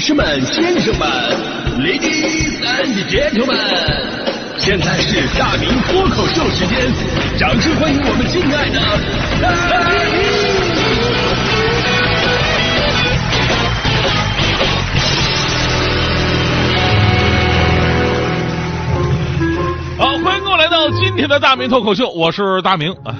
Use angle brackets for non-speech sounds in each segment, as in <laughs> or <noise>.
女士们、先生们、Ladies and Gentlemen，现在是大明脱口秀时间，掌声欢迎我们敬爱的大明！好，欢迎各位来到今天的大明脱口秀，我是大明啊。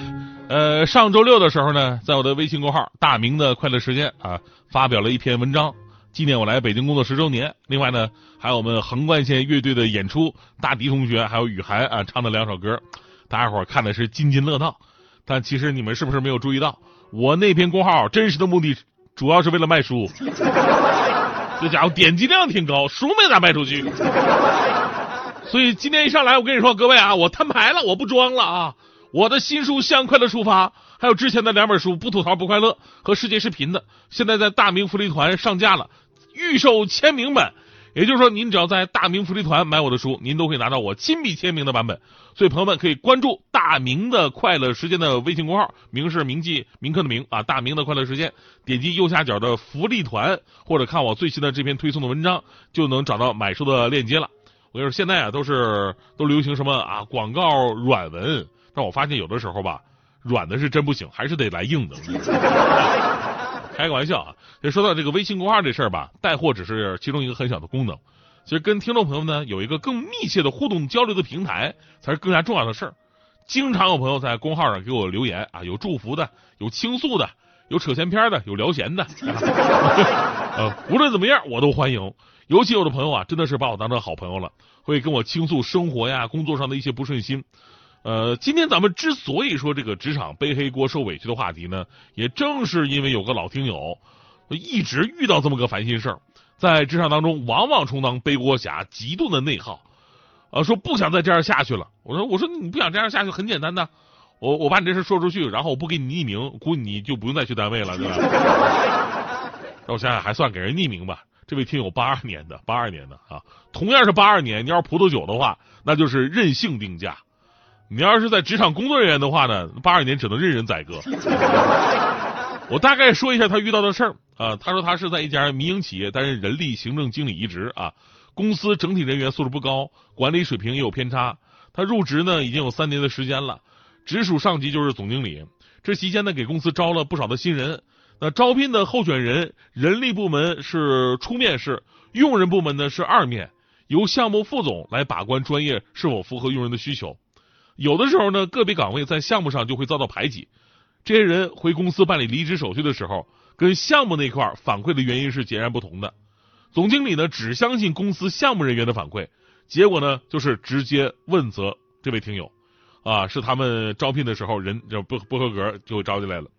呃，上周六的时候呢，在我的微信公号“大明的快乐时间”啊，发表了一篇文章，纪念我来北京工作十周年。另外呢，还有我们横贯线乐队的演出，大迪同学还有雨涵啊唱的两首歌，大家伙看的是津津乐道。但其实你们是不是没有注意到，我那篇公号真实的目的主要是为了卖书，这家伙点击量挺高，书没咋卖出去。所以今天一上来，我跟你说，各位啊，我摊牌了，我不装了啊！我的新书《向快乐出发》，还有之前的两本书《不吐槽不快乐》和《世界视频》的，现在在大明福利团上架了，预售签名版。也就是说，您只要在大明福利团买我的书，您都可以拿到我亲笔签名的版本。所以朋友们可以关注大明的快乐时间的微信公号，明是铭记铭刻的铭啊，大明的快乐时间，点击右下角的福利团，或者看我最新的这篇推送的文章，就能找到买书的链接了。我跟你说，现在啊都是都流行什么啊广告软文，但我发现有的时候吧，软的是真不行，还是得来硬的。<laughs> 开个玩笑啊！就说到这个微信公号这事儿吧，带货只是其中一个很小的功能，其实跟听众朋友们呢有一个更密切的互动交流的平台，才是更加重要的事儿。经常有朋友在公号上给我留言啊，有祝福的，有倾诉的，有扯闲篇的，有聊闲的。<laughs> 呃，无论怎么样，我都欢迎。尤其有的朋友啊，真的是把我当成好朋友了，会跟我倾诉生活呀、工作上的一些不顺心。呃，今天咱们之所以说这个职场背黑锅、受委屈的话题呢，也正是因为有个老听友一直遇到这么个烦心事儿，在职场当中往往充当背锅侠，极度的内耗，呃，说不想再这样下去了。我说，我说你不想这样下去，很简单的，我我把你这事说出去，然后我不给你匿名，估计你就不用再去单位了，对吧？让我想想，还算给人匿名吧。这位听友八二年的，八二年的啊，同样是八二年，你要是葡萄酒的话，那就是任性定价。你要是在职场工作人员的话呢，八二年只能任人宰割。我大概说一下他遇到的事儿啊。他说他是在一家民营企业担任人力行政经理一职啊，公司整体人员素质不高，管理水平也有偏差。他入职呢已经有三年的时间了，直属上级就是总经理。这期间呢给公司招了不少的新人。那招聘的候选人，人力部门是初面试，用人部门呢是二面，由项目副总来把关专业是否符合用人的需求。有的时候呢，个别岗位在项目上就会遭到排挤，这些人回公司办理离职手续的时候，跟项目那块反馈的原因是截然不同的。总经理呢只相信公司项目人员的反馈，结果呢就是直接问责这位听友，啊，是他们招聘的时候人就不不合格就招进来了。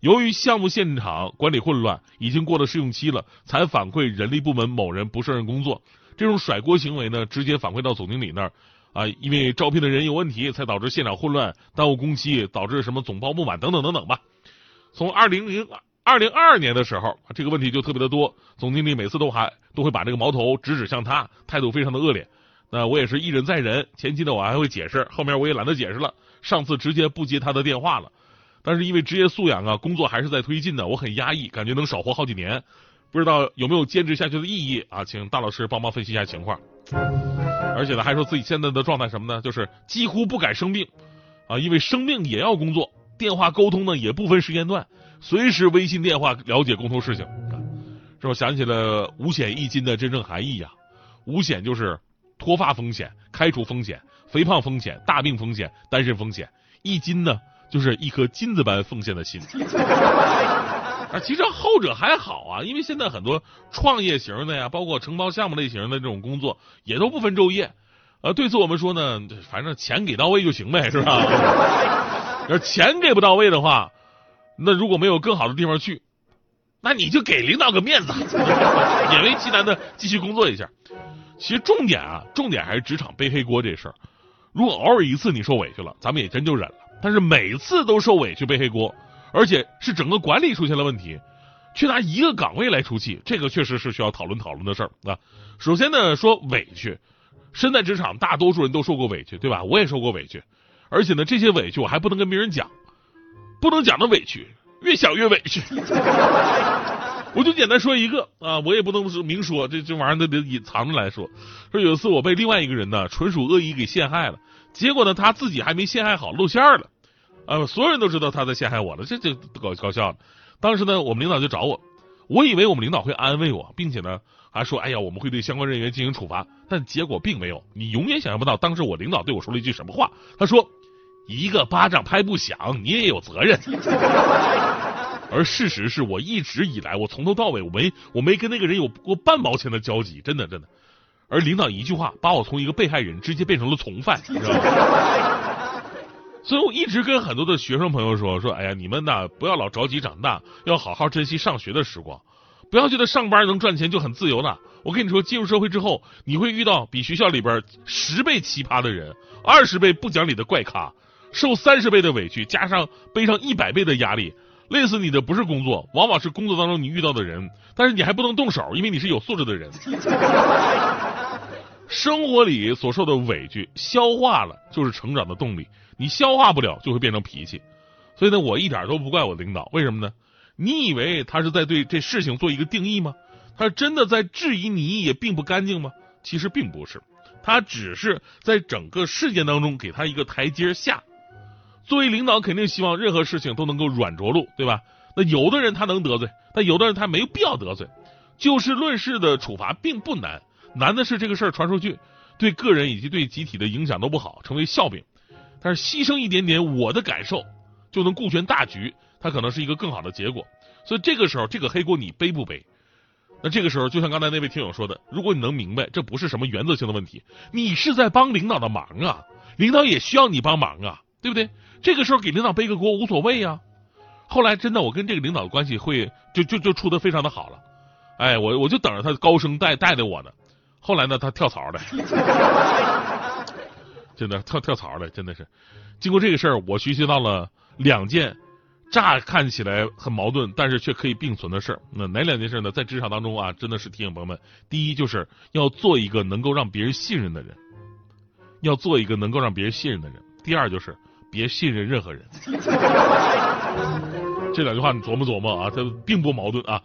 由于项目现场管理混乱，已经过了试用期了，才反馈人力部门某人不胜任工作。这种甩锅行为呢，直接反馈到总经理那儿，啊，因为招聘的人有问题，才导致现场混乱，耽误工期，导致什么总包不满等等等等吧。从二零零二零二二年的时候，这个问题就特别的多，总经理每次都还都会把这个矛头直指向他，态度非常的恶劣。那我也是一忍再忍，前期呢我还会解释，后面我也懒得解释了，上次直接不接他的电话了。但是因为职业素养啊，工作还是在推进的，我很压抑，感觉能少活好几年，不知道有没有坚持下去的意义啊？请大老师帮忙分析一下情况。而且呢，还说自己现在的状态什么呢？就是几乎不敢生病啊，因为生病也要工作，电话沟通呢也不分时间段，随时微信电话了解沟通事情。是我想起了五险一金的真正含义呀，五险就是脱发风险、开除风险、肥胖风险、大病风险、单身风险，一金呢？就是一颗金子般奉献的心 <laughs> 其实后者还好啊，因为现在很多创业型的呀，包括承包项目类型的这种工作，也都不分昼夜。呃，对此我们说呢，反正钱给到位就行呗，是吧？<laughs> 要钱给不到位的话，那如果没有更好的地方去，那你就给领导个面子，勉为其难的继续工作一下。其实重点啊，重点还是职场背黑锅这事儿。如果偶尔一次你受委屈了，咱们也真就忍了。但是每次都受委屈背黑锅，而且是整个管理出现了问题，却拿一个岗位来出气，这个确实是需要讨论讨论的事儿啊。首先呢，说委屈，身在职场，大多数人都受过委屈，对吧？我也受过委屈，而且呢，这些委屈我还不能跟别人讲，不能讲的委屈，越想越委屈。<laughs> 我就简单说一个啊，我也不能明说，这这玩意儿都得隐藏着来说。说有一次我被另外一个人呢，纯属恶意给陷害了，结果呢他自己还没陷害好，露馅了，啊，所有人都知道他在陷害我了，这这搞搞笑。当时呢，我们领导就找我，我以为我们领导会安慰我，并且呢还说，哎呀，我们会对相关人员进行处罚，但结果并没有。你永远想象不到，当时我领导对我说了一句什么话，他说：“一个巴掌拍不响，你也有责任。<laughs> ”而事实是我一直以来，我从头到尾我没我没跟那个人有过半毛钱的交集，真的真的。而领导一句话，把我从一个被害人直接变成了从犯，你知道吗？所以我一直跟很多的学生朋友说说，哎呀，你们呐不要老着急长大，要好好珍惜上学的时光，不要觉得上班能赚钱就很自由了。我跟你说，进入社会之后，你会遇到比学校里边十倍奇葩的人，二十倍不讲理的怪咖，受三十倍的委屈，加上背上一百倍的压力。累死你的不是工作，往往是工作当中你遇到的人，但是你还不能动手，因为你是有素质的人。<laughs> 生活里所受的委屈，消化了就是成长的动力，你消化不了就会变成脾气。所以呢，我一点都不怪我领导，为什么呢？你以为他是在对这事情做一个定义吗？他真的在质疑你也并不干净吗？其实并不是，他只是在整个事件当中给他一个台阶下。作为领导，肯定希望任何事情都能够软着陆，对吧？那有的人他能得罪，但有的人他没有必要得罪。就事论事的处罚并不难，难的是这个事儿传出去，对个人以及对集体的影响都不好，成为笑柄。但是牺牲一点点我的感受，就能顾全大局，它可能是一个更好的结果。所以这个时候，这个黑锅你背不背？那这个时候，就像刚才那位听友说的，如果你能明白，这不是什么原则性的问题，你是在帮领导的忙啊，领导也需要你帮忙啊，对不对？这个时候给领导背个锅无所谓呀。后来真的，我跟这个领导的关系会就就就处的非常的好了。哎，我我就等着他高升带带着我呢。后来呢，他跳槽了，<laughs> 真的跳跳槽了，真的是。经过这个事儿，我学习到了两件乍看起来很矛盾，但是却可以并存的事儿。那哪两件事呢？在职场当中啊，真的是提醒朋友们：第一，就是要做一个能够让别人信任的人；要做一个能够让别人信任的人。第二，就是。别信任任何人，<laughs> 这两句话你琢磨琢磨啊，它并不矛盾啊。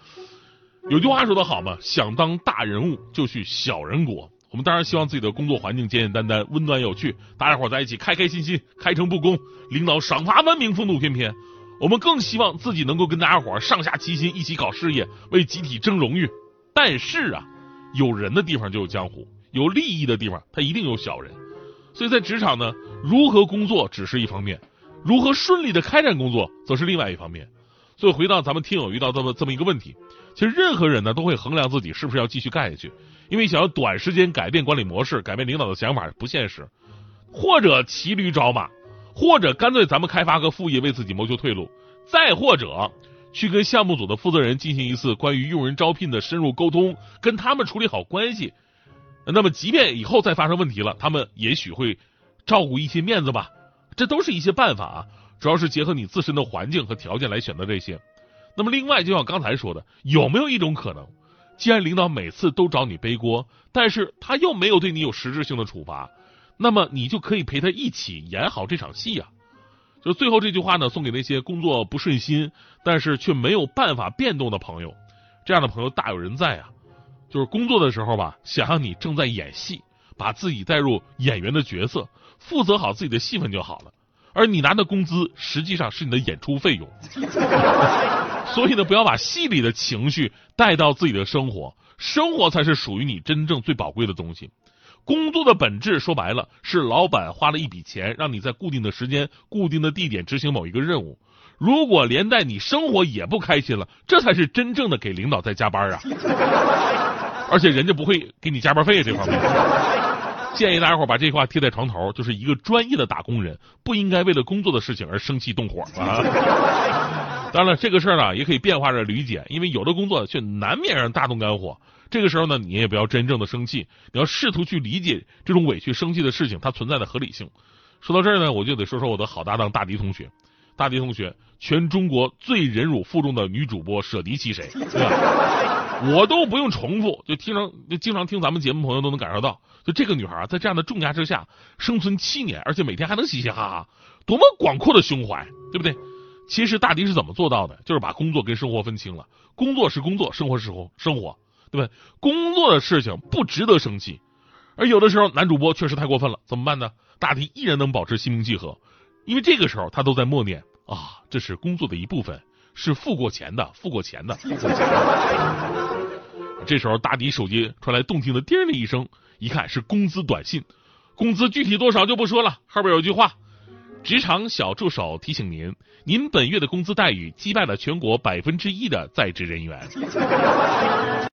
有句话说的好嘛，想当大人物就去小人国。我们当然希望自己的工作环境简简单单、温暖有趣，大家伙在一起开开心心、开诚布公，领导赏罚分明、风度翩翩。我们更希望自己能够跟大家伙上下齐心，一起搞事业，为集体争荣誉。但是啊，有人的地方就有江湖，有利益的地方他一定有小人。所以在职场呢，如何工作只是一方面，如何顺利的开展工作则是另外一方面。所以回到咱们听友遇到这么这么一个问题，其实任何人呢都会衡量自己是不是要继续干下去，因为想要短时间改变管理模式、改变领导的想法不现实，或者骑驴找马，或者干脆咱们开发个副业为自己谋求退路，再或者去跟项目组的负责人进行一次关于用人招聘的深入沟通，跟他们处理好关系。那么，即便以后再发生问题了，他们也许会照顾一些面子吧。这都是一些办法啊，主要是结合你自身的环境和条件来选择这些。那么，另外，就像刚才说的，有没有一种可能，既然领导每次都找你背锅，但是他又没有对你有实质性的处罚，那么你就可以陪他一起演好这场戏啊。就最后这句话呢，送给那些工作不顺心，但是却没有办法变动的朋友，这样的朋友大有人在啊。就是工作的时候吧，想象你正在演戏，把自己带入演员的角色，负责好自己的戏份就好了。而你拿的工资实际上是你的演出费用。<laughs> 所以呢，不要把戏里的情绪带到自己的生活，生活才是属于你真正最宝贵的东西。工作的本质说白了，是老板花了一笔钱，让你在固定的时间、固定的地点执行某一个任务。如果连带你生活也不开心了，这才是真正的给领导在加班啊！<laughs> 而且人家不会给你加班费这方面。建议大家伙把这句话贴在床头，就是一个专业的打工人不应该为了工作的事情而生气动火啊！<laughs> 当然了，这个事儿呢也可以变化着理解，因为有的工作却难免让大动肝火。这个时候呢，你也不要真正的生气，你要试图去理解这种委屈、生气的事情它存在的合理性。说到这儿呢，我就得说说我的好搭档大迪同学。大迪同学，全中国最忍辱负重的女主播舍迪其谁？对吧？我都不用重复，就听常就经常听咱们节目朋友都能感受到，就这个女孩，在这样的重压之下生存七年，而且每天还能嘻嘻哈哈，多么广阔的胸怀，对不对？其实大迪是怎么做到的？就是把工作跟生活分清了，工作是工作，生活是活生活，对吧？工作的事情不值得生气，而有的时候男主播确实太过分了，怎么办呢？大迪依然能保持心平气和，因为这个时候他都在默念啊，这是工作的一部分，是付过钱的，付过钱的。<laughs> 这时候大迪手机传来动听的叮的一声，一看是工资短信，工资具体多少就不说了，后边有句话。职场小助手提醒您：您本月的工资待遇击败了全国百分之一的在职人员。